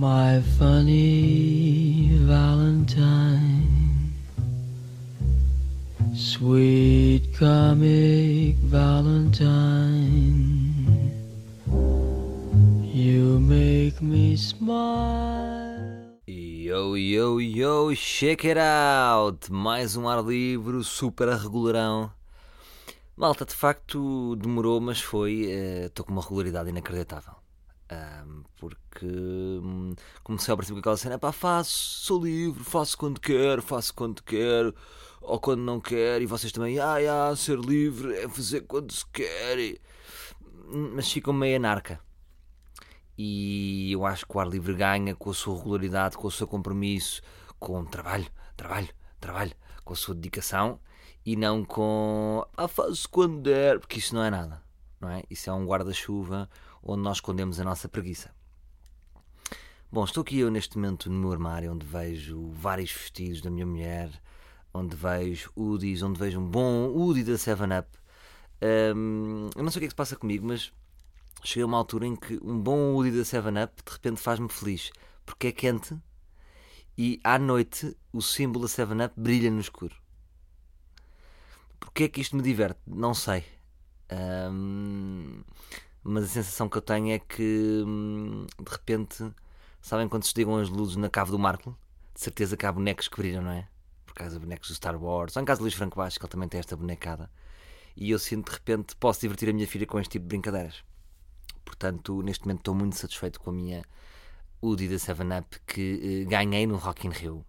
My funny Valentine, sweet comic Valentine, you make me smile. Yo, yo, yo, check it out! Mais um ar livre, super regularão. Malta, de facto demorou, mas foi. Estou com uma regularidade inacreditável. Ahm, porque hum, comecei ao princípio com aquela cena: pá, faço, sou livre, faço quando quero, faço quando quero, ou quando não quero, e vocês também, ah, ah, ser livre é fazer quando se quer. e- Mas ficam meio anarca. E eu acho que o ar livre ganha com a sua regularidade, com o seu compromisso, com trabalho, trabalho, trabalho, com a sua dedicação e não com ah, faço quando der, porque isso não é nada, não é? Isso é um guarda-chuva onde nós escondemos a nossa preguiça. Bom, estou aqui eu neste momento no meu armário onde vejo vários vestidos da minha mulher, onde vejo hoodies, onde vejo um bom hoodie da 7-Up. Hum, eu não sei o que é que se passa comigo, mas cheguei a uma altura em que um bom hoodie da 7-Up de repente faz-me feliz, porque é quente e à noite o símbolo da 7-Up brilha no escuro. Porquê é que isto me diverte? Não sei. Hum, mas a sensação que eu tenho é que hum, de repente, sabem quando se desligam as luzes na cave do Marco? De certeza que há bonecos que brilham, não é? Por causa de bonecos do Star Wars, ou em casa do Luís Franco Baixo, que ele também tem esta bonecada. E eu sinto de repente posso divertir a minha filha com este tipo de brincadeiras. Portanto, neste momento estou muito satisfeito com a minha Udi da 7-Up que eh, ganhei no Rock in Rio.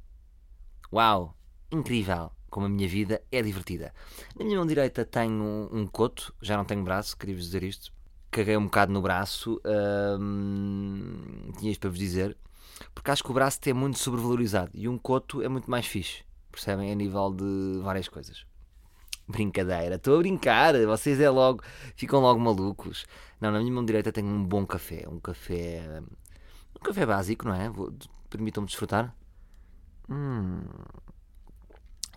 Uau! Incrível! Como a minha vida é divertida. Na minha mão direita tenho um, um coto, já não tenho braço, queria-vos dizer isto. Caguei um bocado no braço, hum, tinha isto para vos dizer, porque acho que o braço é muito sobrevalorizado e um coto é muito mais fixe, percebem? A nível de várias coisas. Brincadeira, estou a brincar, vocês é logo, ficam logo malucos. Não, na minha mão direita tenho um bom café, um café. Um café básico, não é? Permitam-me desfrutar. Hum.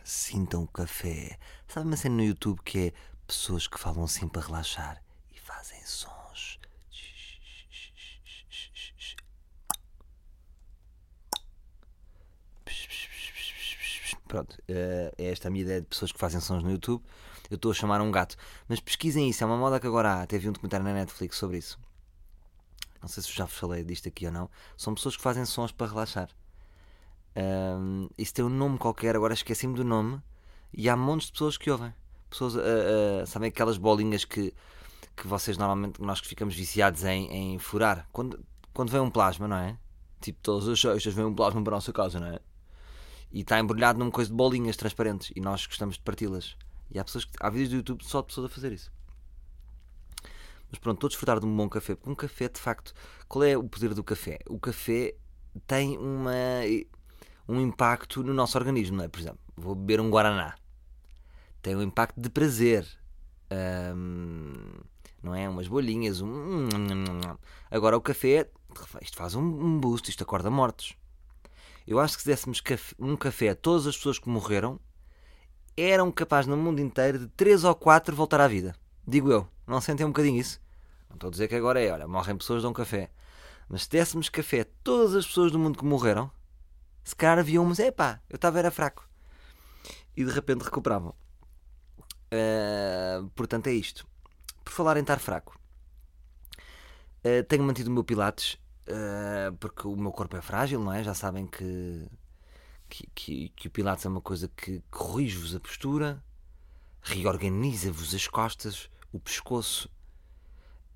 Sintam o café. Sabe uma cena no YouTube que é pessoas que falam assim para relaxar fazem sons. Pronto, eh, é esta a minha ideia de pessoas que fazem sons no YouTube. Eu estou a chamar um gato. Mas pesquisem isso, é uma moda que agora há. Até vi um documentário na Netflix sobre isso. Não sei se já vos falei disto aqui ou não. São pessoas que fazem sons para relaxar. Ahm, isso tem um nome qualquer, agora esqueci-me do nome. E há montes de pessoas que ouvem. Pessoas, ah, ah, sabem aquelas bolinhas que, que vocês normalmente, nós que ficamos viciados em, em furar. Quando, quando vem um plasma, não é? Tipo, todas as sextas vem um plasma para a nossa casa, não é? E está embrulhado numa coisa de bolinhas transparentes. E nós gostamos de parti-las. E há pessoas que. Há vídeos do YouTube só de pessoas a fazer isso. Mas pronto, estou a desfrutar de um bom café. Porque um café, de facto, qual é o poder do café? O café tem uma, um impacto no nosso organismo, não é? Por exemplo, vou beber um Guaraná. Tem um impacto de prazer. Não é? Umas bolinhas. Um... Agora, o café, isto faz um- boost, isto acorda mortos. Eu acho que se dessemos um café a todas as pessoas que morreram, eram capazes no mundo inteiro de 3 ou 4 voltar à vida. Digo eu. Não sentem um bocadinho isso? Não estou a dizer que agora é, olha, morrem pessoas, dão café. Mas se dessemos café a todas as pessoas do mundo que morreram, se calhar havia umas, epá, eu estava era fraco. E de repente recuperavam. Ah, portanto, é isto. Por falar em estar fraco, ah, tenho mantido o meu Pilates ah, porque o meu corpo é frágil, não é? Já sabem que, que, que, que o Pilates é uma coisa que corrige-vos a postura, reorganiza-vos as costas, o pescoço,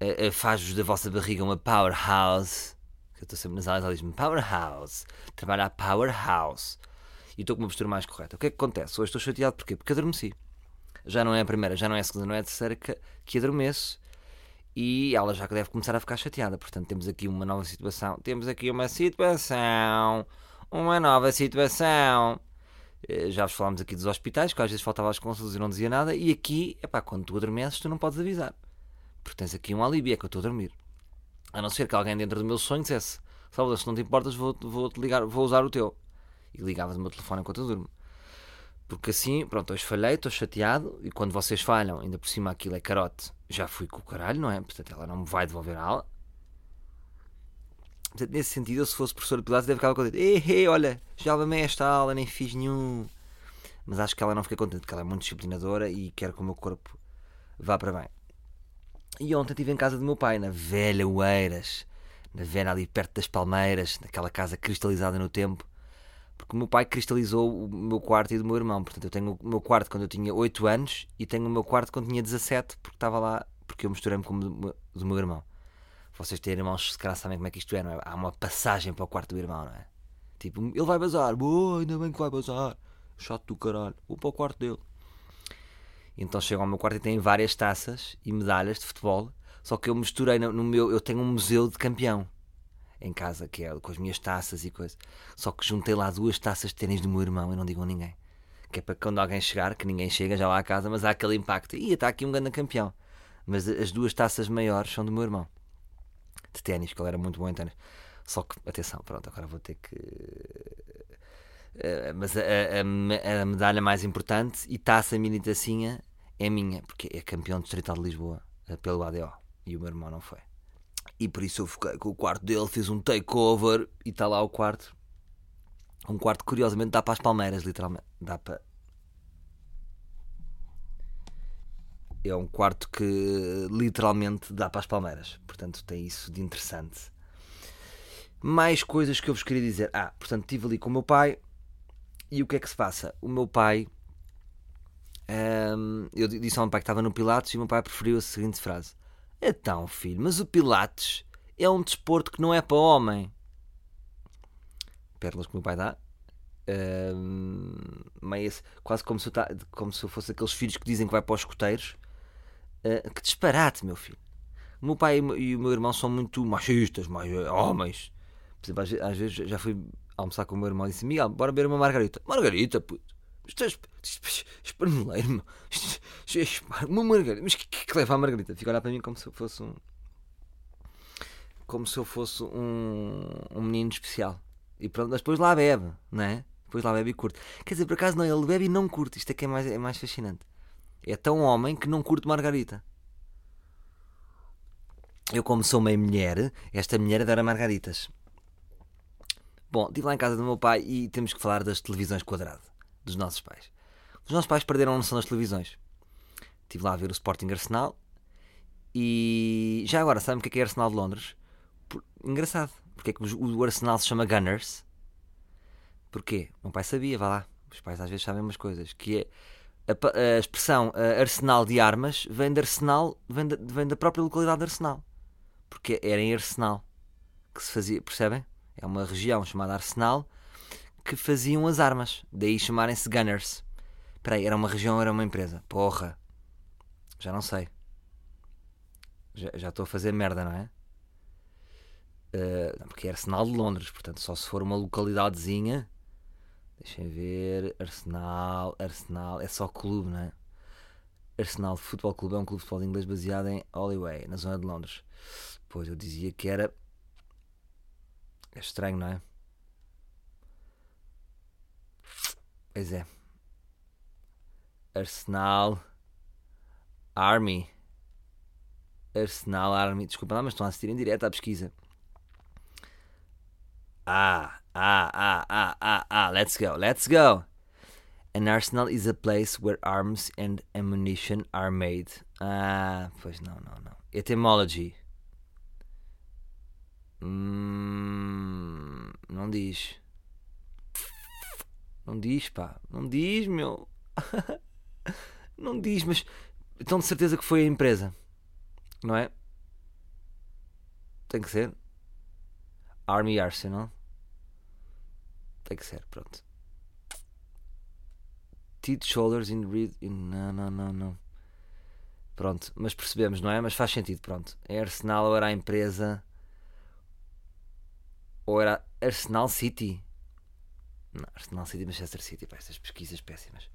ah, faz-vos da vossa barriga uma powerhouse. que Eu estou sempre nas aulas, ela diz-me powerhouse, trabalha a powerhouse. E estou com uma postura mais correta. O que é que acontece? Hoje estou chateado porquê? Porque adormeci. Já não é a primeira, já não é a segunda, não é a terceira que, que adormeço. E ela já deve começar a ficar chateada. Portanto, temos aqui uma nova situação. Temos aqui uma situação. Uma nova situação. Eh, Já vos falámos aqui dos hospitais, que às vezes faltava as consultas e não dizia nada. E aqui, epá, quando tu adormeces, tu não podes avisar. Porque tens aqui um alívio, é que eu estou a dormir. A não ser que alguém dentro do meu sonho dissesse: Salvador, se não te importas, vou, vou, -te ligar, vou usar o teu. E ligavas o meu telefone enquanto eu durmo. Porque assim, pronto, hoje falhei, estou chateado. E quando vocês falham, ainda por cima aquilo é carote, já fui com o caralho, não é? Portanto, ela não me vai devolver a ala. Portanto, nesse sentido, eu se fosse professor de Pilates, deve ficar contente. Ei, olha, já levei esta aula, nem fiz nenhum. Mas acho que ela não fica contente, porque ela é muito disciplinadora e quer que o meu corpo vá para bem. E ontem estive em casa do meu pai, na velha Oeiras, na velha ali perto das Palmeiras, naquela casa cristalizada no tempo, porque o meu pai cristalizou o meu quarto e do meu irmão. Portanto, eu tenho o meu quarto quando eu tinha 8 anos e tenho o meu quarto quando tinha 17, porque estava lá, porque eu misturei-me com o do- do meu irmão. Vocês têm irmãos, se calhar sabem como é que isto é, não é? Há uma passagem para o quarto do irmão, não é? Tipo, ele vai bazar, boa, ainda bem que vai bazar, chato do caralho, vou para o quarto dele. Então chego ao meu quarto e tem várias taças e medalhas de futebol. Só que eu misturei no, no meu. Eu tenho um museu de campeão em casa, que é com as minhas taças e coisas. Só que juntei lá duas taças de ténis do meu irmão e não digo a ninguém. Que é para quando alguém chegar, que ninguém chega já lá à casa, mas há aquele impacto. Ih, está aqui um grande campeão. Mas as duas taças maiores são do meu irmão. De ténis, que ele era muito bom em ténis. Só que, atenção, pronto, agora vou ter que. Eh, mas a, a- a medalha mais importante e taça mini tacinha é minha, porque é campeão distrital de Lisboa eh, pelo ADO e o meu irmão não foi. E por isso eu fiquei com o quarto dele, fiz um takeover e está lá o quarto. Um quarto que curiosamente dá para as palmeiras, literalmente. Dá para. É um quarto que literalmente dá para as palmeiras. Portanto, tem isso de interessante. Mais coisas que eu vos queria dizer. Ah, portanto, estive ali com o meu pai. E o que é que se passa? O meu pai. hum, eu disse ao meu pai que estava no Pilates e o meu pai preferiu a seguinte frase: Então, filho, mas o Pilates é um desporto que não é para homem. Pérolas que o meu pai dá. Esse- quase como se, eu ta- como se eu fosse aqueles filhos que dizem que vai para os escuteiros. Ah, que disparate, meu filho. O meu pai e o meu- irmão são muito machistas, mais eh, homens. Por exemplo, às vezes já fui almoçar com o meu irmão e disse: Miguel, bora beber uma margarita. Margarita, puto. Isto é esp- isto é é uma margarita. Mas que, que que leva a margarita? Fica a olhar para mim como se eu fosse um. Como se eu fosse um, um menino especial. E pronto, mas depois lá bebe, não é? Depois lá bebe e curte. Quer dizer, por acaso não, ele bebe e não curte. Isto é que é mais, é mais fascinante. É tão homem que não curte margarita. Eu, como sou meio mulher, esta mulher adora margaritas. Bom, estive lá em casa do meu pai e temos que falar das televisões quadrado, dos nossos pais. Os nossos pais perderam a noção das televisões. Estive lá a ver o Sporting Arsenal e já agora, sabem o que é, que é Arsenal de Londres? Por- Engraçado. Porque é que o Arsenal se chama Gunners? Porquê? O meu pai sabia, vá lá. Os pais às vezes sabem umas coisas. Que é a, a expressão eh, arsenal de armas vem de arsenal, vem da, vem da própria localidade de Arsenal. Porque era em Arsenal que se fazia, percebem? É uma região chamada Arsenal que faziam as armas. Daí chamarem-se Gunners. Espera aí, era uma região era uma empresa? Porra. Já não sei. Já estou a fazer merda, não é? Não, porque é Arsenal de Londres, portanto, só se for uma localidadezinha. Deixem ver. Arsenal, Arsenal, é só clube, não é? Arsenal Futebol Clube é um clube de futebol inglês baseado em Holloway, na zona de Londres. Pois eu dizia que era. É estranho, não é? Pois é. Arsenal Army. Arsenal Army. Desculpa lá, mas estão a assistir em direto à pesquisa. Ah, ah, ah, ah, ah, ah. Let's go, let's go. An arsenal is a place where arms and ammunition are made. Ah, pois não, não, não. Etymology. Hum, não diz. Não diz, pá. Não diz, meu. não diz, mas. Então de certeza que foi a empresa. Não é? Tem que ser. Army Arsenal. Tem que ser, pronto. Teeth, shoulders in read. Não, não, não, não. Pronto, mas percebemos, não é? Mas faz sentido, pronto. É Arsenal ou era a empresa. Ou era Arsenal City. Não, Arsenal City, Manchester City. Pá, estas pesquisas péssimas.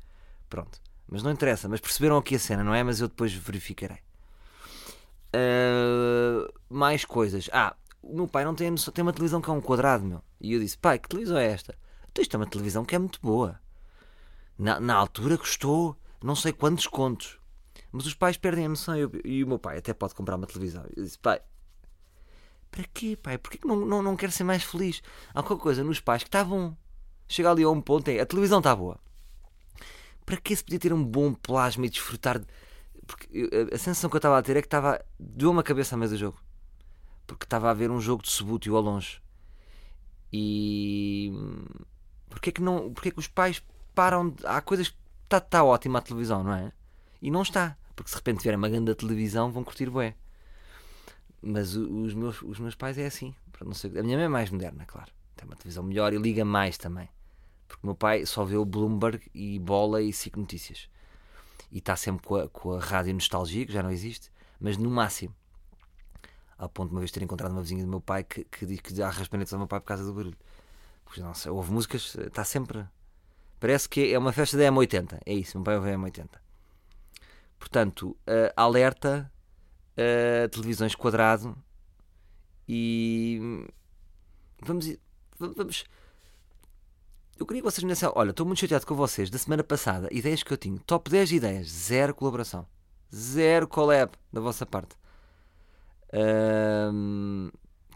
Pronto. Mas não interessa. Mas perceberam aqui a cena, não é? Mas eu depois verificarei. Ah, mais coisas. Ah, o meu pai não tem, noção- tem uma televisão que é um quadrado, meu. E eu disse, pai, que televisão é esta? Isto é uma televisão que é muito boa. Na, na altura custou não sei quantos contos. Mas os pais perdem a noção. E, o meu pai até pode comprar uma televisão. Eu disse, pai, Para quê, pai? Porquê que não, não, não quero ser mais feliz? Há qualquer coisa nos pais que está bom. Chega ali a um ponto, é a televisão está boa. Para que se podia ter um bom plasma e desfrutar? de- Porque a sensação que eu estava a ter é que estava. Deu uma cabeça à mesa do jogo. Porque estava a ver um jogo de subútil ao longe. E. Porquê que, não, porquê que os pais param. De... Há coisas que está tá ótima a televisão, não é? E não está. Porque se de repente tiver uma grande televisão vão curtir bué. Mas os meus, os meus pais é assim. Não sei- a minha mãe é mais moderna, claro. Tem uma televisão melhor e liga mais também. Porque o meu pai só vê o Bloomberg e bola e SIC Notícias. E está sempre com a, com a rádio nostalgia, que já não existe, mas no máximo. Ao ponto de uma vez ter encontrado uma vizinha do meu pai que, que diz que dá raspanetes ao meu pai por causa do barulho. Porque, não sei, houve músicas, está sempre. Parece que é uma festa da M80. É isso, meu pai ouve a M80. Portanto, eh, alerta, eh, televisões quadrado e. Vamos. ir- va- Vamos. Eu queria que vocês me dissessem, olha, estou muito chateado com vocês. Da semana passada, ideias que eu tinha, top 10 ideias, zero colaboração, zero collab da vossa parte.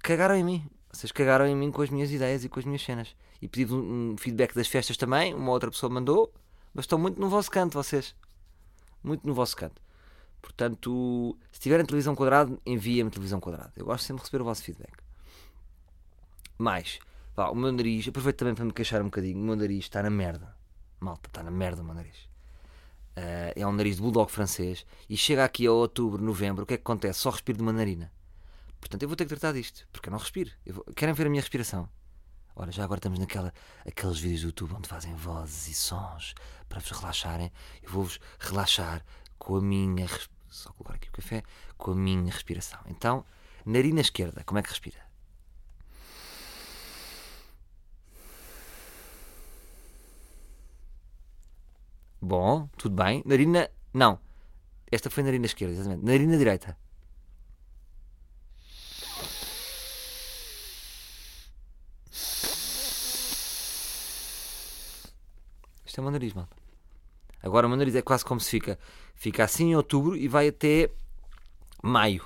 Cagaram em mim. Vocês cagaram em mim com as minhas ideias e com as minhas cenas. E pedi um, um feedback das festas também. Uma outra pessoa mandou. Mas estão muito no vosso canto, vocês. Muito no vosso canto. Portanto, se tiverem televisão quadrada, enviem-me televisão quadrada. Eu gosto sempre de receber o vosso feedback. Mais, pá, o meu nariz, aproveito também para me queixar um bocadinho. O meu nariz está na merda. Malta, está na merda o meu nariz. Ah, é um nariz de bulldog francês. E chega aqui a outubro, novembro, o que é que acontece? Só respiro de uma narina. Portanto, eu vou ter que tratar disto, porque eu não respiro. Eu vou- Querem ver a minha respiração? Ora, já agora estamos naquela aqueles vídeos do YouTube onde fazem vozes e sons para vos relaxarem. Eu vou-vos relaxar com a minha só colocar aqui o café com a minha respiração. Então, narina esquerda, como é que respira? Bom, tudo bem. Narina, não. Esta foi narina esquerda, exatamente. Narina direita. Isto é o meu nariz, malta. Agora o meu nariz é quase como se fica. Fica assim em outubro e vai até maio.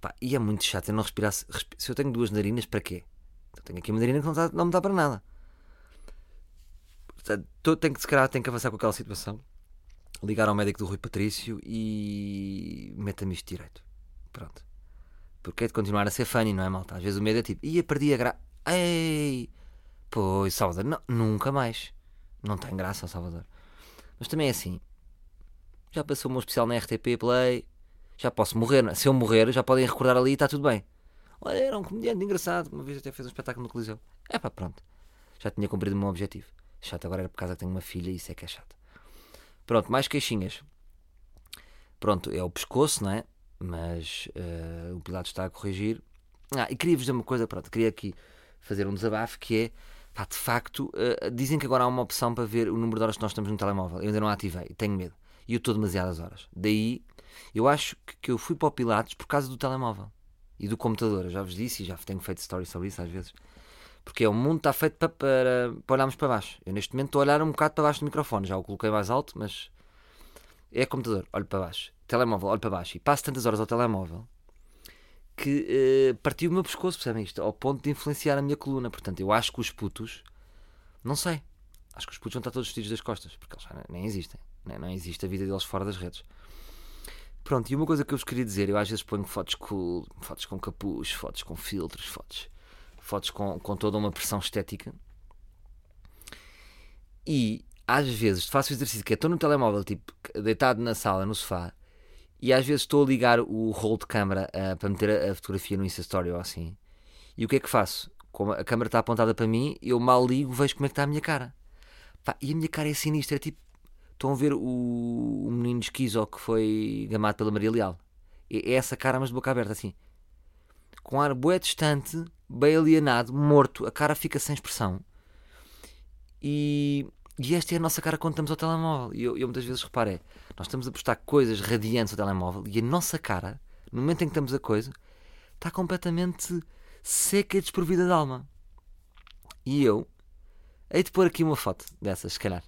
Pá, e é muito chato eu não respirar. Se eu tenho duas narinas, para quê? Eu tenho aqui uma narina que não, não me dá para nada. Portanto, tenho que, se calhar, tenho que avançar com aquela situação. Ligar ao médico do Rui Patrício e meta-me isto direito. Pronto. Porque é de continuar a ser funny, não é, malta? Às vezes o medo é tipo, ia, perdi a gra... Ei! Pois, Salvador, não, nunca mais. Não tem graça, Salvador. Mas também é assim. Já passou o meu especial na RTP Play. Já posso morrer. é? Se eu morrer, já podem recordar ali e está tudo bem. Olha, era um comediante engraçado. Uma vez até fez um espetáculo no Coliseu. É pá, pronto. Já tinha cumprido o meu objetivo. Chato agora era por causa que tenho uma filha e isso é que é chato. Pronto, mais queixinhas. Pronto, é o pescoço, não é? Mas eh, o Pilatos está a corrigir. Ah, e queria-vos dizer uma coisa, pronto. Queria aqui fazer um desabafo que é, pá, de facto, eh, dizem que agora há uma opção para ver o número de horas que nós estamos no telemóvel. Eu ainda não ativei, tenho medo. E eu estou demasiadas horas. Daí, eu acho que, que eu fui para o Pilatos por causa do telemóvel e do computador. Eu já vos disse e já tenho feito stories sobre isso às vezes. Porque é, o mundo está feito para, para, para olharmos para baixo. Eu neste momento estou a olhar um bocado para baixo do microfone. Já o coloquei mais alto, mas é computador, olho para baixo. Telemóvel, olho para baixo. E passo tantas horas ao telemóvel que eh, partiu o meu pescoço, percebem isto? Ao ponto de influenciar a minha coluna. Portanto, eu acho que os putos, não sei, acho que os putos vão estar todos vestidos das costas, porque eles já nem existem. né? Não existe a vida deles fora das redes. Pronto, e uma coisa que eu vos queria dizer, eu às vezes ponho fotos cool, fotos com capuz, fotos com filtros, fotos, fotos com, com toda uma pressão estética. E às vezes faço o exercício que é, estou no telemóvel, tipo, deitado na sala, no sofá, e às vezes estou a ligar o roll de câmara ah, para meter a, a fotografia no Insta Story ou assim. E o que é que faço? Como a câmera está apontada para mim, eu mal ligo, vejo como é que está a minha cara. Pá, e a minha cara é sinistra, é tipo, estão a ver o, o menino esquizo que foi gamado pela Maria Leal. É, é essa cara, mas de boca aberta, assim. Com ar bué distante, bem alienado, morto, a cara fica sem expressão. E, e esta é a nossa cara quando estamos ao telemóvel. E eu, eu muitas vezes reparo, é, nós estamos a postar coisas radiantes ao telemóvel e a nossa cara, no momento em que estamos a coisa, está completamente seca e desprovida de alma. E eu hei de pôr aqui uma foto dessas, se calhar.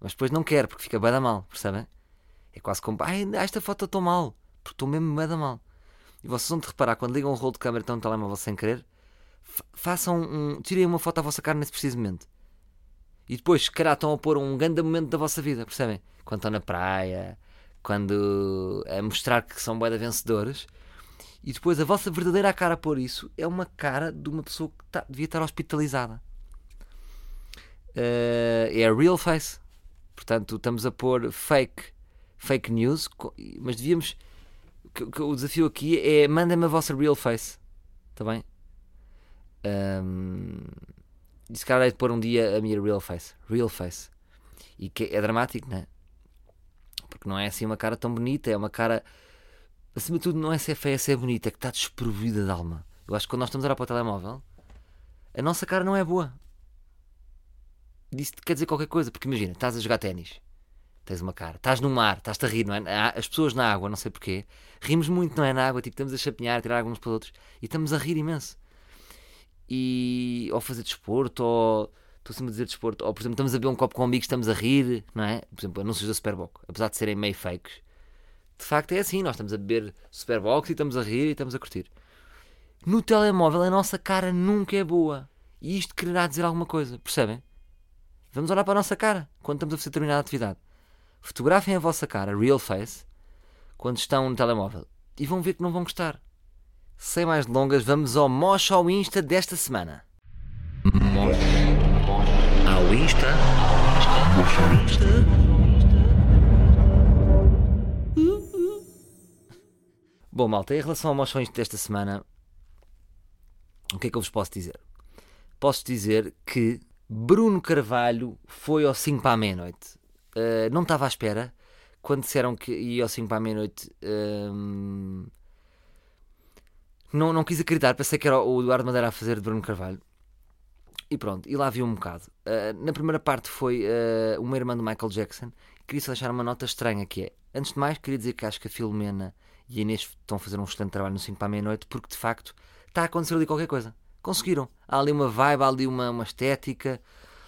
Mas depois não quero, porque fica bem da mal, percebem? É quase como, ai, esta foto estou mal, porque estou mesmo bem da mal. E vocês vão de reparar, quando ligam um rolo de câmera e estão no telemóvel sem querer, façam um. tirem uma foto à vossa cara nesse preciso momento. E depois, se calhar, estão a pôr um grande momento da vossa vida, percebem? Quando estão na praia, quando. a mostrar que são de vencedores. E depois a vossa verdadeira cara a pôr isso é uma cara de uma pessoa que tá- devia estar hospitalizada. Eh, é a real face. Portanto, estamos a pôr fake, fake news, mas devíamos. o desafio aqui é mandem-me a vossa real face. Está bem? Ahm, e se calhar é de pôr um dia a minha real face. Real face. E que é dramático, não é? Porque não é assim uma cara tão bonita, é uma cara. Acima de tudo, não é ser feia, é ser bonita, é que está desprovida de alma. Eu acho que quando nós estamos a olhar para o telemóvel, a nossa cara não é boa. Isso quer dizer qualquer coisa, porque imagina, estás a jogar ténis, tens uma cara, estás no mar, estás-te a rir, não é? As pessoas na água, não sei porquê, rimos muito, não é? Na água, tipo, estamos a chapinhar, a tirar água uns para os outros e estamos a rir imenso. E, ou fazer desporto, ou estou sempre a dizer desporto, ou por exemplo, estamos a beber um copo com amigos, estamos a rir, não é? Por exemplo, anúncios da Superboc, apesar de serem meio fakes, de facto é assim, nós estamos a beber Superbox e estamos a rir e estamos a curtir. No telemóvel a nossa cara nunca é boa. E isto quererá dizer alguma coisa, percebem? Vamos olhar para a nossa cara quando estamos a fazer determinada atividade. Fotografem a vossa cara, real face, quando estão no telemóvel e vão ver que não vão gostar. Sem mais delongas, vamos ao Mosh ao Insta desta semana. Mosh ao Insta. Mosh ao Insta. Bom, malta, em relação ao Mosh ao Insta desta semana, o que é que eu vos posso dizer? Posso dizer que Bruno Carvalho foi ao 5 para a meia-noite. Uh, não estava à espera. Quando disseram que ia ao 5 para a meia-noite, hum, não, não quis acreditar. Pensei que era o Eduardo Madeira a fazer de Bruno Carvalho. E pronto, e lá vi um bocado. Uh, na primeira parte foi uh, uma irmã do Michael Jackson. Queria só deixar uma nota estranha que é, antes de mais, queria dizer que acho que a Filomena e a Inês estão a fazer um excelente trabalho no 5 para a meia-noite, porque de facto está a acontecer ali qualquer coisa. Conseguiram. Há ali uma vibe, há ali uma, uma estética,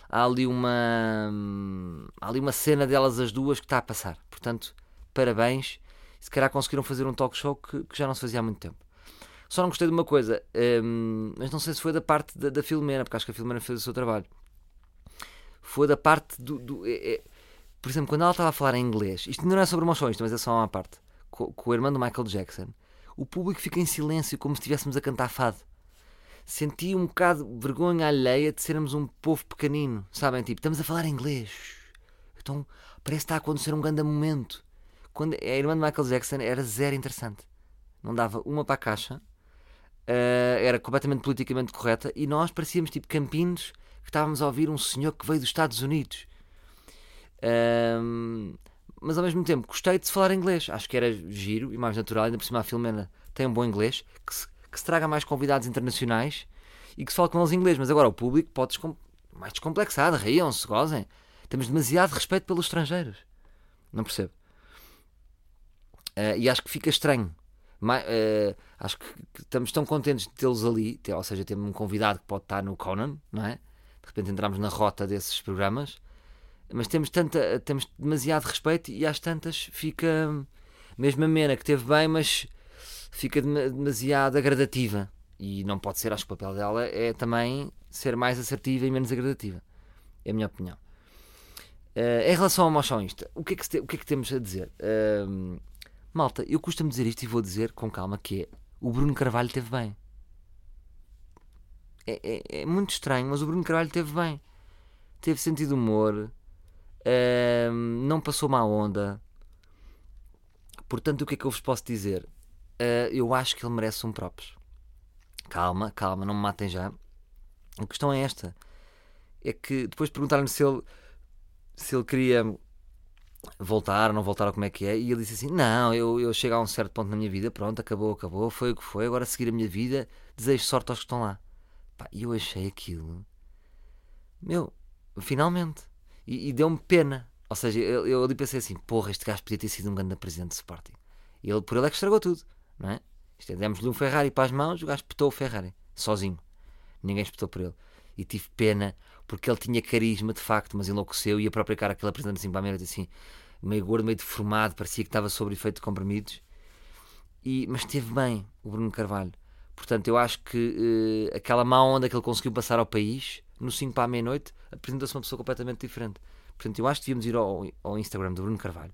há ali uma. hum, Há ali uma cena delas as duas que está a passar. Portanto, parabéns. Se calhar conseguiram fazer um talk show que, que já não se fazia há muito tempo. Só não gostei de uma coisa, hum, mas não sei se foi da parte da, da Filomena, porque acho que a Filomena fez o seu trabalho. Foi da parte do. do- é- é- por exemplo, quando ela estava a falar em inglês, isto não é sobre emoções, mas é só uma parte, com, com o irmão do Michael Jackson, o público fica em silêncio, como se estivéssemos a cantar fado. Senti um bocado vergonha alheia de sermos um povo pequenino, sabem? Tipo, estamos a falar inglês. Então parece que está a acontecer um grande momento. Quando a irmã de Michael Jackson era zero interessante. Não dava uma para a caixa. Uh, era completamente politicamente correta e nós parecíamos tipo campinos que estávamos a ouvir um senhor que veio dos Estados Unidos. Um, mas ao mesmo tempo gostei de se falar inglês. Acho que era giro e mais natural. Ainda por cima a Filomena tem um bom inglês. Que se, que se traga mais convidados internacionais e que se fale com eles inglês. Mas agora o público pode descom mais descomplexado. Riam-se, gozem. Temos demasiado respeito pelos estrangeiros. Não percebo. Uh, e acho que fica estranho. Ma- uh, acho que, estamos tão contentes de tê-los ali. Ter- ou seja, temos um convidado que pode estar no Conan, não é? De repente entramos na rota desses programas mas temos, tanta, temos demasiado respeito e às tantas fica mesmo a Mena que teve bem, mas fica dema- demasiado agradativa e não pode ser, acho que o papel dela é também ser mais assertiva e menos agradativa é a minha opinião Eh, em relação ao Mochão Insta o que, é que o que é que temos a dizer Ahm, malta, eu costumo dizer isto e vou dizer com calma que é o Bruno Carvalho teve bem é, é- é muito estranho, mas o Bruno Carvalho teve bem teve sentido de humor Ahm, não passou má onda. Portanto, o que é que eu vos posso dizer? Ah, eu acho que ele merece um props. Calma, calma, não me matem já. A questão é esta: é que depois perguntaram-lhe se ele, se ele queria voltar não voltar como é que é, e ele disse assim: Não, eu, eu chego a um certo ponto na minha vida, pronto, acabou, acabou, foi o que foi, agora seguir a minha vida, desejo sorte aos que estão lá. E eu achei aquilo, meu, finalmente. E, e deu-me pena. Ou seja, eu, eu ali pensei assim: porra, este gajo podia ter sido um grande presidente de Sporting. E ele, por ele, é que estragou tudo, não é? É, demos-lhe um Ferrari para as mãos, o gajo espetou o Ferrari, sozinho. Ninguém espetou por ele. E tive pena, porque ele tinha carisma de facto, mas enlouqueceu. E a própria cara que ele apresenta assim para a meia assim, meio gordo, meio deformado, parecia que estava sob efeito de comprimidos. e, mas esteve bem o Bruno Carvalho. Portanto, eu acho que eh, aquela má onda que ele conseguiu passar ao país, no 5 para a meia-noite, apresentou-se uma pessoa completamente diferente. Portanto, eu acho que devíamos ir ao, ao Instagram do Bruno Carvalho,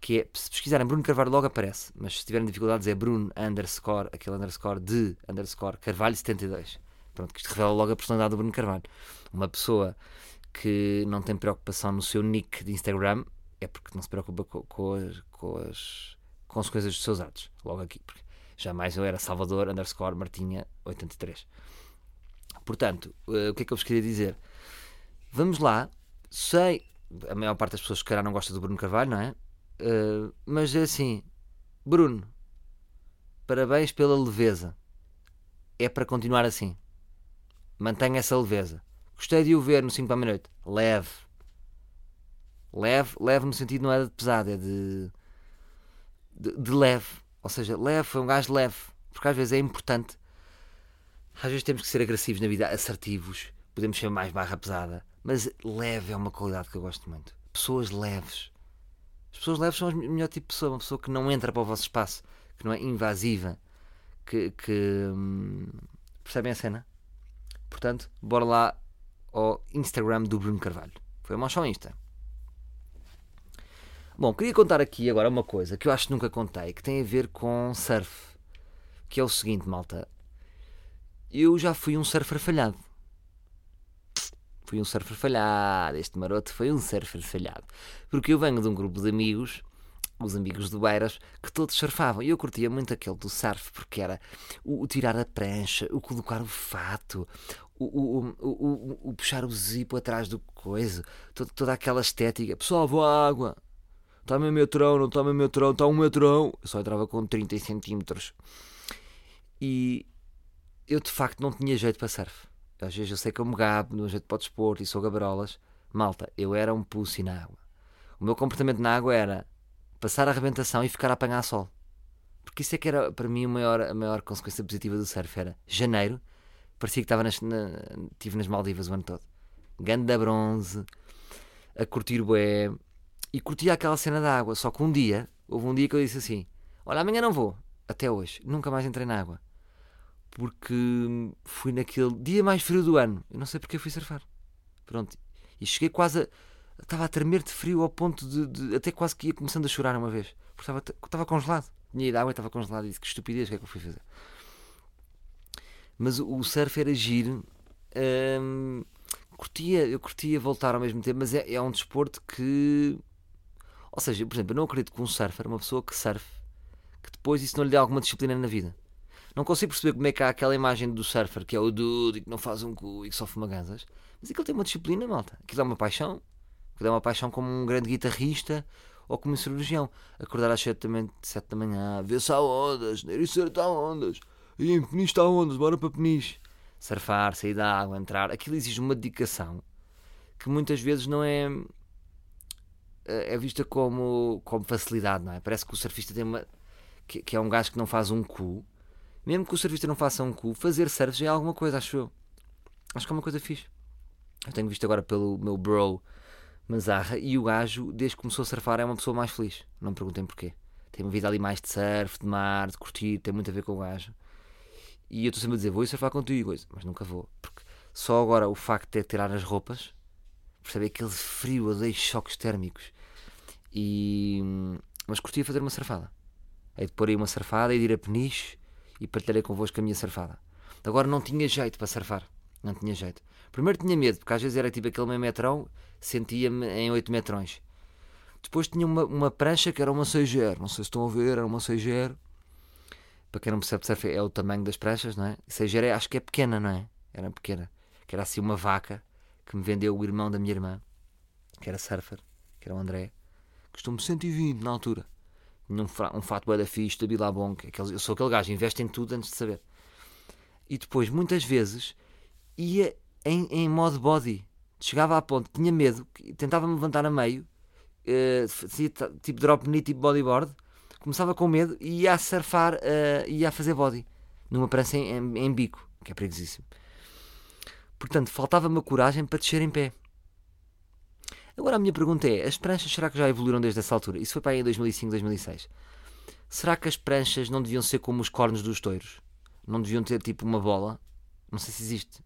que é, se pesquisarem Bruno Carvalho logo aparece, mas se tiverem dificuldades é Bruno underscore, aquele underscore de underscore Carvalho 72. Pronto, que isto revela logo a personalidade do Bruno Carvalho. Uma pessoa que não tem preocupação no seu nick de Instagram é porque não se preocupa com, com, as, com as consequências dos seus atos. Logo aqui, porque jamais eu era Salvador underscore Martinha 83. Portanto, uh, o que é que eu vos queria dizer? Vamos lá, sei, a maior parte das pessoas que calhar não gosta do Bruno Carvalho, não é? Uh, mas é assim, Bruno, parabéns pela leveza. É para continuar assim. Mantenha essa leveza. Gostei de o ver no 5 para a meia-noite. Leve. Leve, leve no sentido não é de pesado, é de, de, de leve. Ou seja, leve, foi um gajo leve. Porque às vezes é importante. Às vezes temos que ser agressivos na vida, assertivos. Podemos ser mais barra pesada. Mas leve é uma qualidade que eu gosto muito. Pessoas leves. As pessoas leves são o melhor tipo de pessoa. Uma pessoa que não entra para o vosso espaço, que não é invasiva, que. que hum, percebem a cena? Portanto, bora lá ao Instagram do Bruno Carvalho. Foi uma ao Insta. Bom, queria contar aqui agora uma coisa que eu acho que nunca contei, que tem a ver com surf. Que é o seguinte, malta. Eu já fui um surfer falhado. Fui um surfer falhado. Este maroto foi um surfer falhado. Porque eu venho de um grupo de amigos os amigos do Beiras, que todos surfavam. E eu curtia muito aquele do surf, porque era o, o tirar a prancha, o colocar o fato, o, o, o, o, puxar o zipo atrás do coisa, toda, toda aquela estética. Pessoal, vou à água. Toma o metrão, não toma o metrão, está um metrão. Eu só entrava com 30 centímetros. E eu de facto não tinha jeito para surf. Às vezes eu sei que eu me gabo, não jeito para o desporto e sou gabarolas. Malta, eu era um pussy na água. O meu comportamento na água era passar a arrebentação e ficar a apanhar sol. Porque isso é que era para mim a maior, a maior consequência positiva do surf. Era janeiro, parecia que estava nas, na, estive nas Maldivas o ano todo. Ganda bronze, a curtir bué. E curtia aquela cena da água. Só que um dia, houve um dia que eu disse assim: Olha, amanhã não vou. Até hoje. Nunca mais entrei na água. Porque fui naquele dia mais frio do ano. Eu não sei porque fui surfar. Pronto. E cheguei quase a estava a tremer de frio ao ponto de, de, até quase que ia começando a chorar uma vez. Porque estava, estava congelado. Tinha ido à água e estava congelado. E disse que estupidez, o que é que eu fui fazer? Mas o, o surf era giro. Hum, curtia, eu curtia voltar ao mesmo tempo, mas é, é um desporto que. Ou seja, por exemplo, eu não acredito que um surfer, uma pessoa que surfe, que depois isso não lhe dê alguma disciplina na vida. Não consigo perceber como é que há aquela imagem do surfer que é o dude que não faz um cu e que só fuma gansas. Mas aquilo tem uma disciplina, malta. Aquilo é uma paixão que dá uma paixão como um grande guitarrista ou como um cirurgião. Acordar às 7 da, 7 da manhã, ver se há ondas, Nericeira está ondas, e em Peniche está ondas, bora para Peniche. Surfar, sair da água, entrar. Aquilo exige uma dedicação que muitas vezes não é é vista como, como facilidade, não é? Parece que o surfista tem uma. Que, que, é um gajo que não faz um cu. Mesmo que o surfista não faça um cu, fazer surf já é alguma coisa, acho eu. Acho que é uma coisa fixe. Eu tenho visto agora pelo meu bro Mazarra e o gajo, desde que começou a surfar, é uma pessoa mais feliz. Não me perguntem porquê. Tem uma vida ali mais de surf, de mar, de curtir, tem muito a ver com o gajo. E eu estou sempre a dizer, vou surfar contigo, mas nunca vou. Porque só agora o facto de tirar as roupas, perceber aquele frio, odeio choques térmicos. E... Mas curtia fazer uma surfada. Hei de pôr aí uma surfada e de ir a peniche e partilharei convosco a minha surfada. Agora não tinha jeito para surfar. Não tinha jeito. Primeiro tinha medo, porque às vezes era tipo aquele meio metrão, sentia-me em 8 metrões. Depois tinha uma, uma prancha que era uma 6 Não sei se estão a ver, era uma 6 Para quem não percebe surf é o tamanho das pranchas, não é? 6 é, acho que é pequena, não é? Era pequena. Que era assim uma vaca que me vendeu o irmão da minha irmã, que era surfer, que era o André. Custou-me 120 na altura. Tinha um, fato bué da fixe, da Bilabong. Eu sou aquele gajo, investe em tudo antes de saber. E depois, muitas vezes, ia em, em modo body. Chegava a ponto, tinha medo, tentava-me levantar a meio, uh, tipo drop knee, tipo bodyboard, começava com medo e ia a surfar, uh, ia a fazer body, numa prancha em, em, em bico, que é perigosíssimo. Portanto, faltava-me a coragem para descer em pé. Agora a minha pergunta é: as pranchas será que já evoluíram desde essa altura? Isso foi para aí em 2005, 2006. Será que as pranchas não deviam ser como os cornos dos touros? Não deviam ter tipo uma bola? Não sei se existe.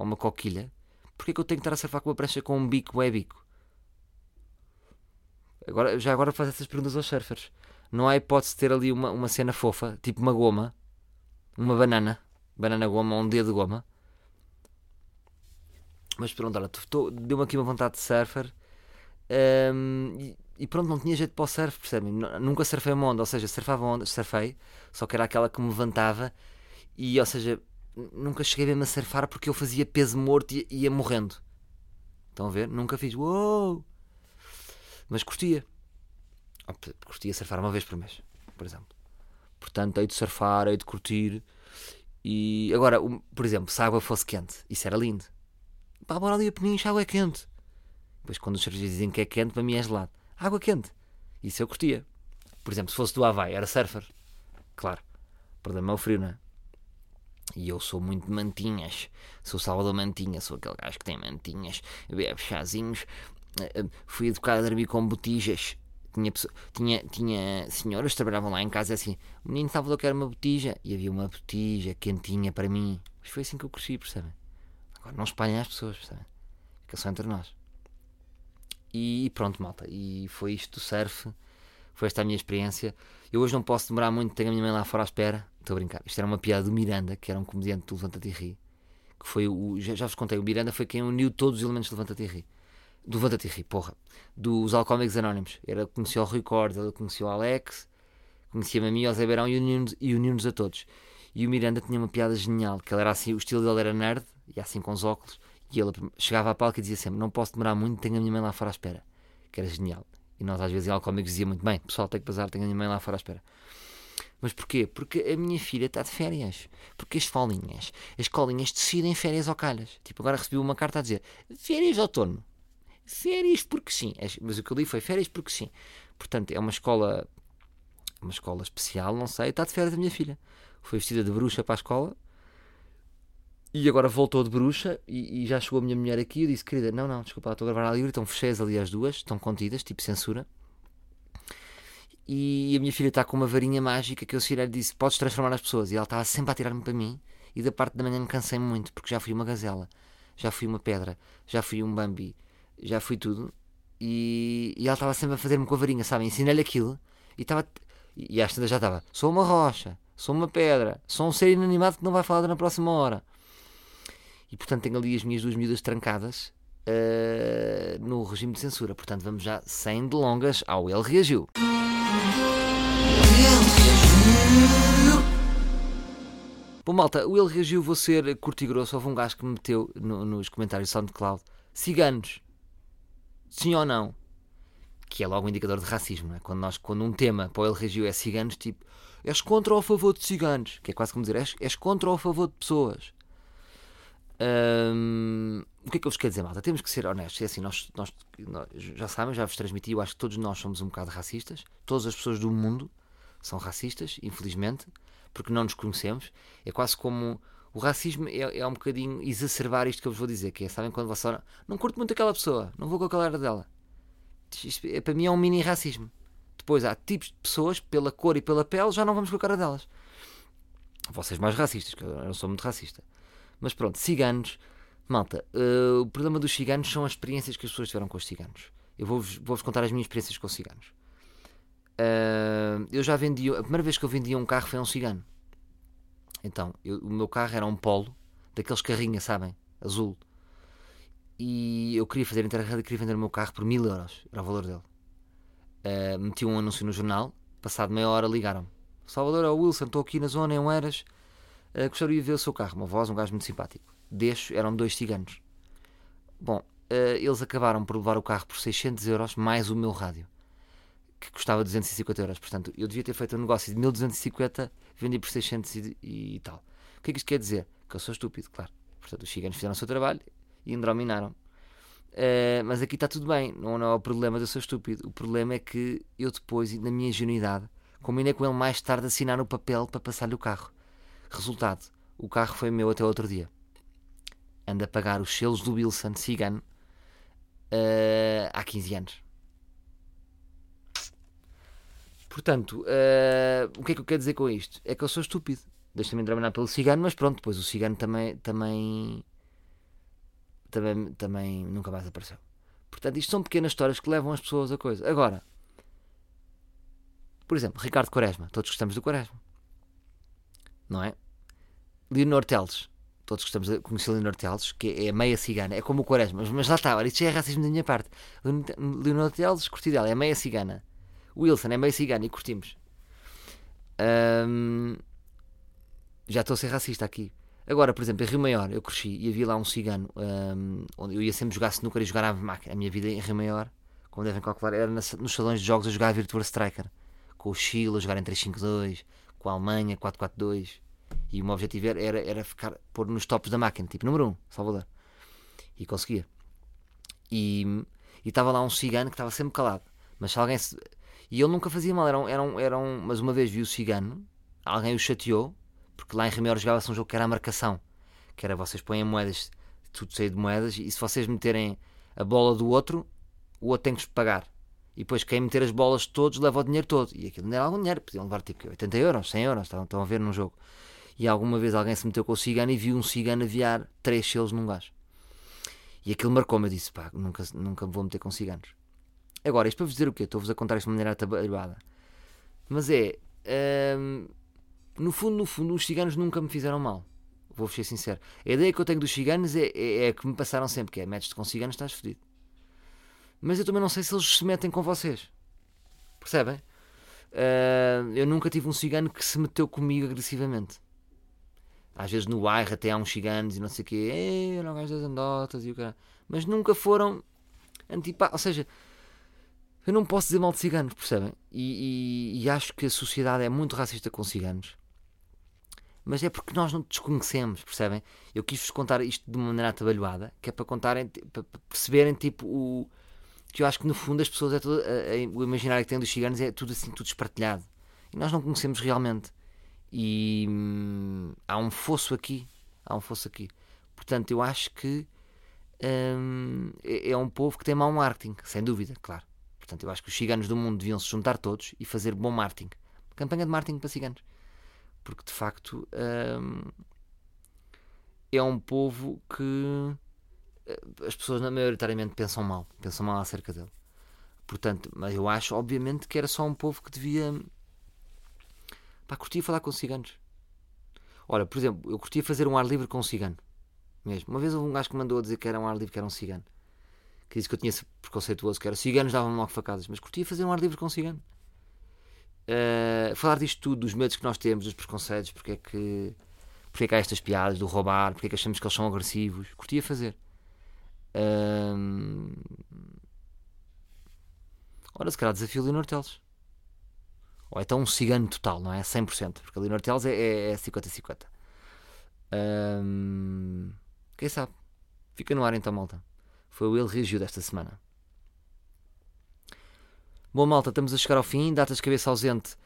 Ou uma coquilha? Porquê que eu tenho que estar a surfar com uma prancha com um bico é bico? Agora, já agora faz essas perguntas aos surfers. Não há hipótese de ter ali uma, uma cena fofa, tipo uma goma, uma banana, banana goma, um dedo de goma. Mas pronto, olha, deu-me aqui uma vontade de surfer. Um, e, e, pronto, não tinha jeito para o surf, percebem? Nunca surfei uma onda, ou seja, surfava onda, surfei, só que era aquela que me levantava e, ou seja, nunca cheguei mesmo a surfar porque eu fazia peso morto e ia morrendo. Estão a ver? Nunca fiz uou! Mas curtia. Curtia surfar uma vez por mês, por exemplo. Portanto, hei de surfar, hei de curtir. E agora, por exemplo, se a água fosse quente, isso era lindo. Pá, bora ali a penincha, a água é quente. Depois, quando os cervejeiros dizem que é quente, para mim é gelado. Água quente. Isso eu curtia. Por exemplo, se fosse do Havaí, era surfer. Claro. O problema é o frio, não é? E eu sou muito de mantinhas. Sou Salvador Mantinha, sou aquele gajo que tem mantinhas, bebe chazinhos. Eh, eh, fui educado a dormir com botijas. Tinha, tinha, tinha senhoras que trabalhavam lá em casa assim: o menino Salvador quer uma botija. E havia uma botija quentinha para mim. Mas foi assim que eu cresci, percebem? Agora não espalhem as pessoas, percebem? Fica só entre nós. E pronto, malta. E foi isto do surf. Foi esta a minha experiência. Eu hoje não posso demorar muito, tenho a minha mãe lá fora à espera. Estou a brincar. Isto era uma piada do Miranda, que era um comediante do Levanta-te e Ri. Que foi o. Já, já vos contei, o Miranda foi quem uniu todos os elementos do Levanta-te e Ri. Do Levanta-te e Ri, porra. Dos Alcoólicos Anónimos. Ele conheceu o Rui Cordes, ele conheceu o Alex, conhecia-me a mim, o Zé Beirão e uniu-nos uniu a todos. E o Miranda tinha uma piada genial, que ele era assim, o estilo dele era nerd, e assim com os óculos, e ele chegava à palca e dizia sempre: Não posso demorar muito, tenho a minha mãe lá fora à espera. Que era genial. E nós às vezes em Alcoólicos dizia muito bem: Pessoal, tem que passar, tenho a minha mãe lá fora à espera. Mas porquê? Porque a minha filha está de férias. Porque as escolinhas, as escolinhas decidem férias ao calhas. Tipo, agora recebi uma carta a dizer férias de outono. Férias porque sim. Mas o que eu li foi férias porque sim. Portanto, é uma escola, uma escola especial, não sei. Está de férias a minha filha. Foi vestida de bruxa para a escola. E agora voltou de bruxa e, e já chegou a minha mulher aqui. Eu disse, querida, não, não, desculpa, estou a gravar a livre. Estão fechadas ali as duas, estão contidas, tipo censura e a minha filha está com uma varinha mágica que eu lhe disse: Podes transformar as pessoas. E ela estava sempre a tirar-me para mim. E da parte da manhã me cansei muito, porque já fui uma gazela, já fui uma pedra, já fui um Bambi, já fui tudo. E, e ela estava sempre a fazer-me com a varinha, sabem? Ensinei-lhe aquilo e estava. E às tantas já estava: Sou uma rocha, sou uma pedra, sou um ser inanimado que não vai falar na próxima hora. E portanto tenho ali as minhas duas miúdas trancadas uh, no regime de censura. Portanto, vamos já sem delongas ao Ele Reagiu. Bom, malta, o Ele Reagiu, vou ser curto e grosso. Houve um gajo que me meteu no, nos comentários SoundCloud: ciganos, sim ou não? Que é logo um indicador de racismo, é? quando, nós, quando um tema para o Reagiu é ciganos, tipo, és contra ou a favor de ciganos? Que é quase como dizer, és, és contra ou a favor de pessoas? Um, o que é que eu vos quero dizer, malta? Temos que ser honestos. É assim, nós, nós, nós, já sabem, já vos transmiti, eu acho que todos nós somos um bocado racistas. Todas as pessoas do mundo são racistas, infelizmente, porque não nos conhecemos. É quase como. O racismo é, é um bocadinho exacerbar isto que eu vos vou dizer, que é, sabem, quando você não curto muito aquela pessoa, não vou com a cara dela. Isto, é, para mim é um mini racismo. Depois há tipos de pessoas, pela cor e pela pele, já não vamos com a cara delas. Vocês mais racistas, que eu não sou muito racista. Mas pronto, ciganos. Malta, uh, o problema dos ciganos são as experiências que as pessoas tiveram com os ciganos. Eu vou-vos vou contar as minhas experiências com os ciganos. Uh, eu já vendi. A primeira vez que eu vendia um carro foi a um cigano. Então, eu, o meu carro era um polo, daqueles carrinhos, sabem? Azul. E eu queria fazer interrail e queria vender o meu carro por mil euros. Era o valor dele. Uh, meti um anúncio no jornal. Passado meia hora ligaram-me. Salvador, é o Wilson, estou aqui na zona, em Eras. Uh, gostaria de ver o seu carro. Uma voz, um gajo muito simpático. Deixo, eram dois ciganos. Bom, uh, eles acabaram por levar o carro por 600 euros, mais o meu rádio, que custava 250 euros. Portanto, eu devia ter feito um negócio de 1250, vendi por 600 e, e, tal. O que é que isto quer dizer? Que eu sou estúpido, claro. Portanto, os ciganos fizeram o seu trabalho e endrominaram. Uh, mas aqui está tudo bem, não, não é o problema de eu ser estúpido. O problema é que eu depois, na minha ingenuidade, combinei com ele mais tarde assinar o papel para passar-lhe o carro. Resultado: o carro foi meu até outro dia. Anda a pagar os selos do Wilson Cigano uh, há 15 anos. Portanto, eh, o que é que eu quero dizer com isto? É que eu sou estúpido. Deixa-me trabalhar pelo cigano, mas pronto, depois o cigano também, também, também, também nunca mais apareceu. Portanto, isto são pequenas histórias que levam as pessoas a coisa. Agora, por exemplo, Ricardo Quaresma, todos gostamos do Quaresma, não é? Leonor Teles, todos gostamos de conhecer Leonor Teles, que é meia cigana, é como o Quaresma, mas, lá está, isto já é racismo da minha parte. Leonor Teles, curti dela, é meia cigana. Wilson é meio cigano e curtimos. Já estou a ser racista aqui. Agora, por exemplo, em Rio Maior, eu cresci e havia lá um cigano onde eu ia sempre jogar snooker e jogar à máquina. A minha vida em Rio Maior, como devem calcular, era nos salões de jogos a jogar a Virtua Striker. Com o Chile a jogar em 3-5-2, com a Alemanha 4-4-2. E o meu objetivo era, era, ficar, pôr nos tops da máquina, tipo número 1, um, Salvador. E conseguia. E estava lá um cigano que estava sempre calado. Mas se alguém se... E ele nunca fazia mal, era um, era um, era um- Mas uma vez vi o cigano, alguém o chateou, porque lá em Rimeiro jogava-se um jogo que era a marcação. Que era vocês põem moedas, tudo cheio de moedas, e se vocês meterem a bola do outro, o outro tem que pagar. E depois quem meter as bolas todos leva o dinheiro todo. E aquilo não era algum dinheiro, podiam levar tipo 80 euros, 100 euros, estão, estão a ver num jogo. E alguma vez alguém se meteu com o cigano e viu um cigano aviar três selos num gajo. E aquilo marcou-me, eu disse, pá, nunca, nunca vou meter com ciganos. Agora, isto para vos dizer o quê? Estou-vos a contar isto de maneira atabalhoada. Mas é, hum, no fundo, no fundo, os ciganos nunca me fizeram mal. Vou-vos ser sincero. A ideia que eu tenho dos ciganos é, é, é que me passaram sempre, que é, metes-te com ciganos, estás fodido. Mas eu também não sei se eles se metem com vocês. Percebem? Hum, eu nunca tive um cigano que se meteu comigo agressivamente. Às vezes no bairro até há uns ciganos e não sei o quê, Ei, eram gajos das andotas e o cara. Mas nunca foram antipá. Ou seja, eu não posso dizer mal de ciganos, percebem? E, e- e acho que a sociedade é muito racista com ciganos. Mas é porque nós não desconhecemos, percebem? Eu quis-vos contar isto de uma maneira atabalhoada, que é para contarem, para perceberem tipo o. Que eu acho que no fundo as pessoas é tudo, o imaginário que têm dos ciganos é tudo assim, tudo espartilhado. E nós não conhecemos realmente. E hum, há um fosso aqui. Há um fosso aqui. Portanto, eu acho que hum, é, é um povo que tem mau marketing, sem dúvida, claro. Portanto, eu acho que os ciganos do mundo deviam se juntar todos e fazer bom marketing. Campanha de marketing para ciganos. Porque de facto hum, é um povo que as pessoas maioritariamente pensam mal, pensam mal acerca dele. Portanto, mas eu acho, obviamente, que era só um povo que devia. Pá, curtia falar com ciganos. Olha, por exemplo, eu curtia fazer um ar livre com um cigano. Mesmo. Uma vez houve um gajo que mandou a dizer que era um ar livre, que era um cigano. Que disse que eu tinha esse preconceituoso, que era ciganos davam-me logo facadas. Mas curtia fazer um ar livre com um cigano. Eh, falar disto tudo, dos medos que nós temos, dos preconceitos, porque é que. Porque é que há estas piadas do roubar, porque é que achamos que eles são agressivos. Curtia fazer. Ahm, Ora, se calhar desafio Leonor Teles. Ou então um cigano total, não é? 100%. Porque a Leonor Teles é, é, é 50-50. Ahm, Quem sabe? Fica no ar então, malta. Foi o Ele Reagiu desta semana. Bom, malta, estamos a chegar ao fim. Datas de cabeça ausente.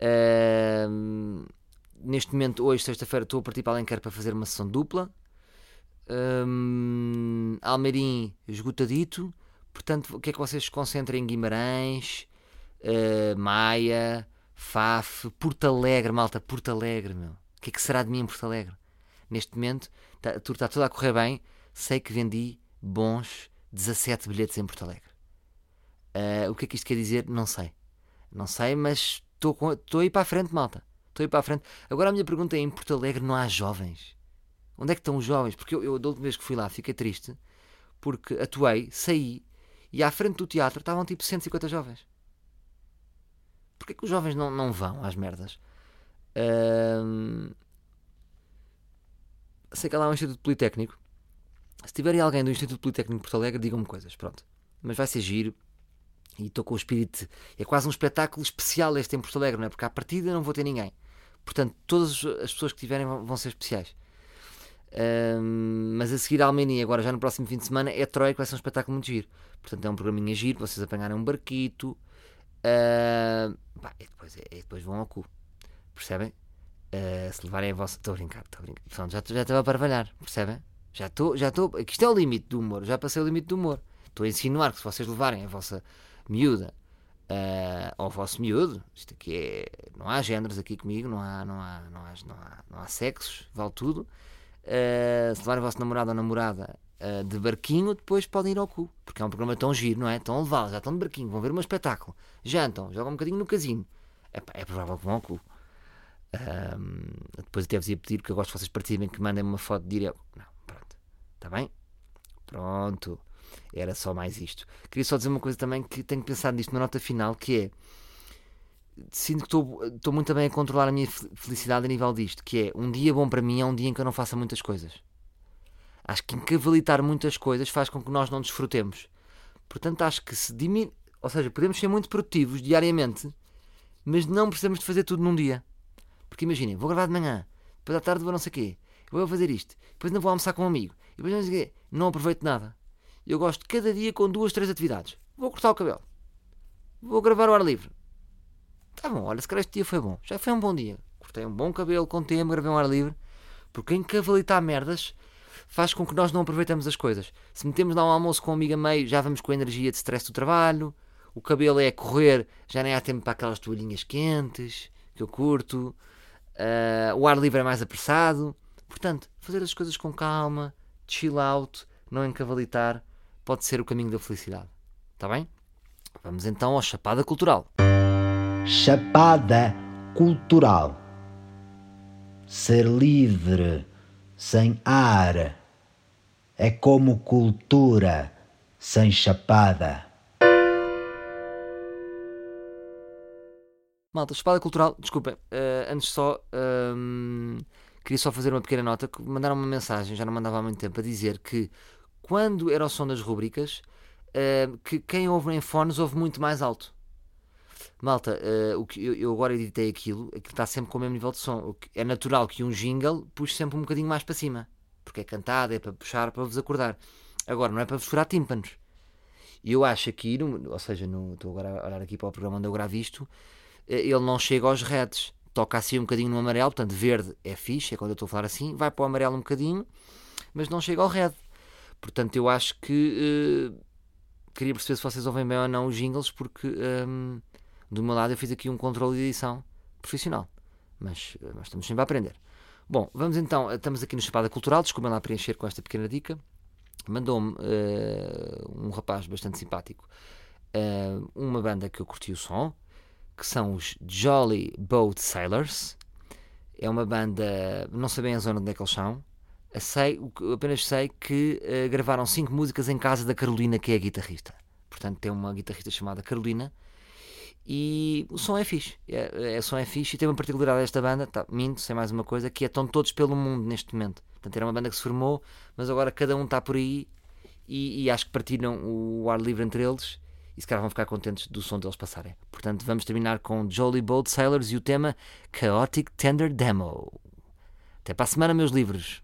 Ahm, neste momento, hoje, sexta-feira, estou a partir para Alenquer para fazer uma sessão dupla. Ahm, Almeirim esgotadito. Portanto, o que é que vocês se concentrem em Guimarães, eh, Maia, Faf, Porto Alegre, malta, Porto Alegre, meu. O que é que será de mim em Porto Alegre? Neste momento, tá, está tudo a correr bem. Sei que vendi bons 17 bilhetes em Porto Alegre. Eh, o que é que isto quer dizer? Não sei. Não sei, mas estou a ir para a frente, malta. Estou a ir para a frente. Agora a minha pergunta é: em Porto Alegre não há jovens? Onde é que estão os jovens? Porque eu, eu da última vez que fui lá fiquei triste porque atuei, saí e à frente do teatro estavam tipo 150 jovens. Porquê que os jovens não, não vão às merdas? Sei que há lá um Instituto Politécnico. Se tiverem alguém do Instituto Politécnico de Porto Alegre, digam-me coisas, pronto. Mas vai ser giro. E estou com o espírito. É quase um espetáculo especial este em Porto Alegre, não é? Porque à partida não vou ter ninguém. Portanto, todas as pessoas que tiverem vão ser especiais. Ahm, mas a seguir a Almenia, agora já no próximo fim de semana, é Troia, que vai ser um espetáculo muito giro. Portanto, é um programinha giro, vocês apanharem um barquito. ahm, pá, e, depois, e depois vão ao cu. Percebem? Ah, se levarem a vossa. Estou a brincar, estou a brincar. Já, já estou a parvalhar, percebem? Já estou, já estou. Aqui isto é o limite do humor, já passei o limite do humor. Estou a insinuar que se vocês levarem a vossa miúda uh, ao vosso miúdo. Isto aqui é. Não há géneros aqui comigo, não há, não há, não há, não há, não há sexos, vale tudo. Uh, se levarem o vosso namorado ou namorada uh, de barquinho, depois podem ir ao cu. Porque é um programa tão giro, não é? Tão levado, já estão de barquinho, vão ver um espetáculo, jantam, jogam um bocadinho no casino. Epá, é provável que vão ao cu. Depois até vos ia pedir, porque eu gosto que vocês participem, que mandem uma foto de direto. Não, pronto. Está bem? Pronto. Era só mais isto. Queria só dizer uma coisa também que tenho pensado nisto na nota final, que é sinto que estou, muito bem a controlar a minha felicidade a nível disto, que é um dia bom para mim é um dia em que eu não faça muitas coisas. Acho que encavalitar muitas coisas faz com que nós não desfrutemos. Portanto, acho que se diminui, ou seja, podemos ser muito produtivos diariamente, mas não precisamos de fazer tudo num dia. Porque imaginem, vou gravar de manhã, depois à tarde vou não sei o quê, vou fazer isto, depois não vou almoçar com um amigo, depois não sei o quê, não aproveito nada. Eu gosto de cada dia com duas, três atividades. Vou cortar o cabelo. Vou gravar o ar livre. Tá bom, olha, se calhar este dia foi bom. Já foi um bom dia. Cortei um bom cabelo com tempo, gravei um ar livre. Porque encavalitar merdas faz com que nós não aproveitamos as coisas. Se metemos lá um almoço com um amigo a meio, já vamos com a energia de stress do trabalho. O cabelo é a correr, já nem há tempo para aquelas toalhinhas quentes que eu curto. Uh, o ar livre é mais apressado. Portanto, fazer as coisas com calma, chill out, não encavalitar, pode ser o caminho da felicidade. Está bem? Vamos então ao Chapada Cultural. Chapada Cultural. Ser livre, sem ar, é como cultura sem chapada. Malta, Chapada Cultural, desculpem, uh, antes só. Um, queria só fazer uma pequena nota. Que mandaram uma mensagem, já não mandava há muito tempo, a dizer que quando era o som das rubricas, uh, que quem ouve em fones ouve muito mais alto. Malta, uh, o que eu, eu, agora editei aquilo, aquilo está sempre com o mesmo nível de som. é natural que um jingle puxe sempre um bocadinho mais para cima, porque é cantado, é para puxar, para vos acordar. Agora, não é para vos furar tímpanos. E eu acho aqui, ou seja, no, estou agora a olhar aqui para o programa onde eu gravo isto, eh, ele não chega aos reds. Toca assim um bocadinho no amarelo, portanto, verde é fixe, é quando eu estou a falar assim, vai para o amarelo um bocadinho, mas não chega ao red. Portanto, eu acho que uh, queria perceber se vocês ouvem bem ou não os jingles, porque um, do meu lado eu fiz aqui um controle de edição profissional. Mas, uh, mas estamos sempre a aprender. Bom, vamos então, estamos aqui no Chapada Cultural, desculpem lá preencher com esta pequena dica. Mandou-me uh, um rapaz bastante simpático uma banda que eu curti o som, que são os Jolly Boat Sailors. É uma banda, não sei bem a zona onde é que eles são, sei, apenas sei que uh, gravaram cinco músicas em casa da Carolina, que é a guitarrista. Portanto, tem uma guitarrista chamada Carolina. E o som é fixe. É, é, o som é fixe e tem uma particularidade desta banda, tá, minto, sem mais uma coisa, que é estão todos pelo mundo neste momento. Portanto, era uma banda que se formou, mas agora cada um está por aí e, e acho que partilham o ar livre entre eles e se calhar vão ficar contentes do som deles passarem. Portanto, vamos terminar com Jolly Boat Sailors e o tema Chaotic Tender Demo. Até para a semana, meus livros.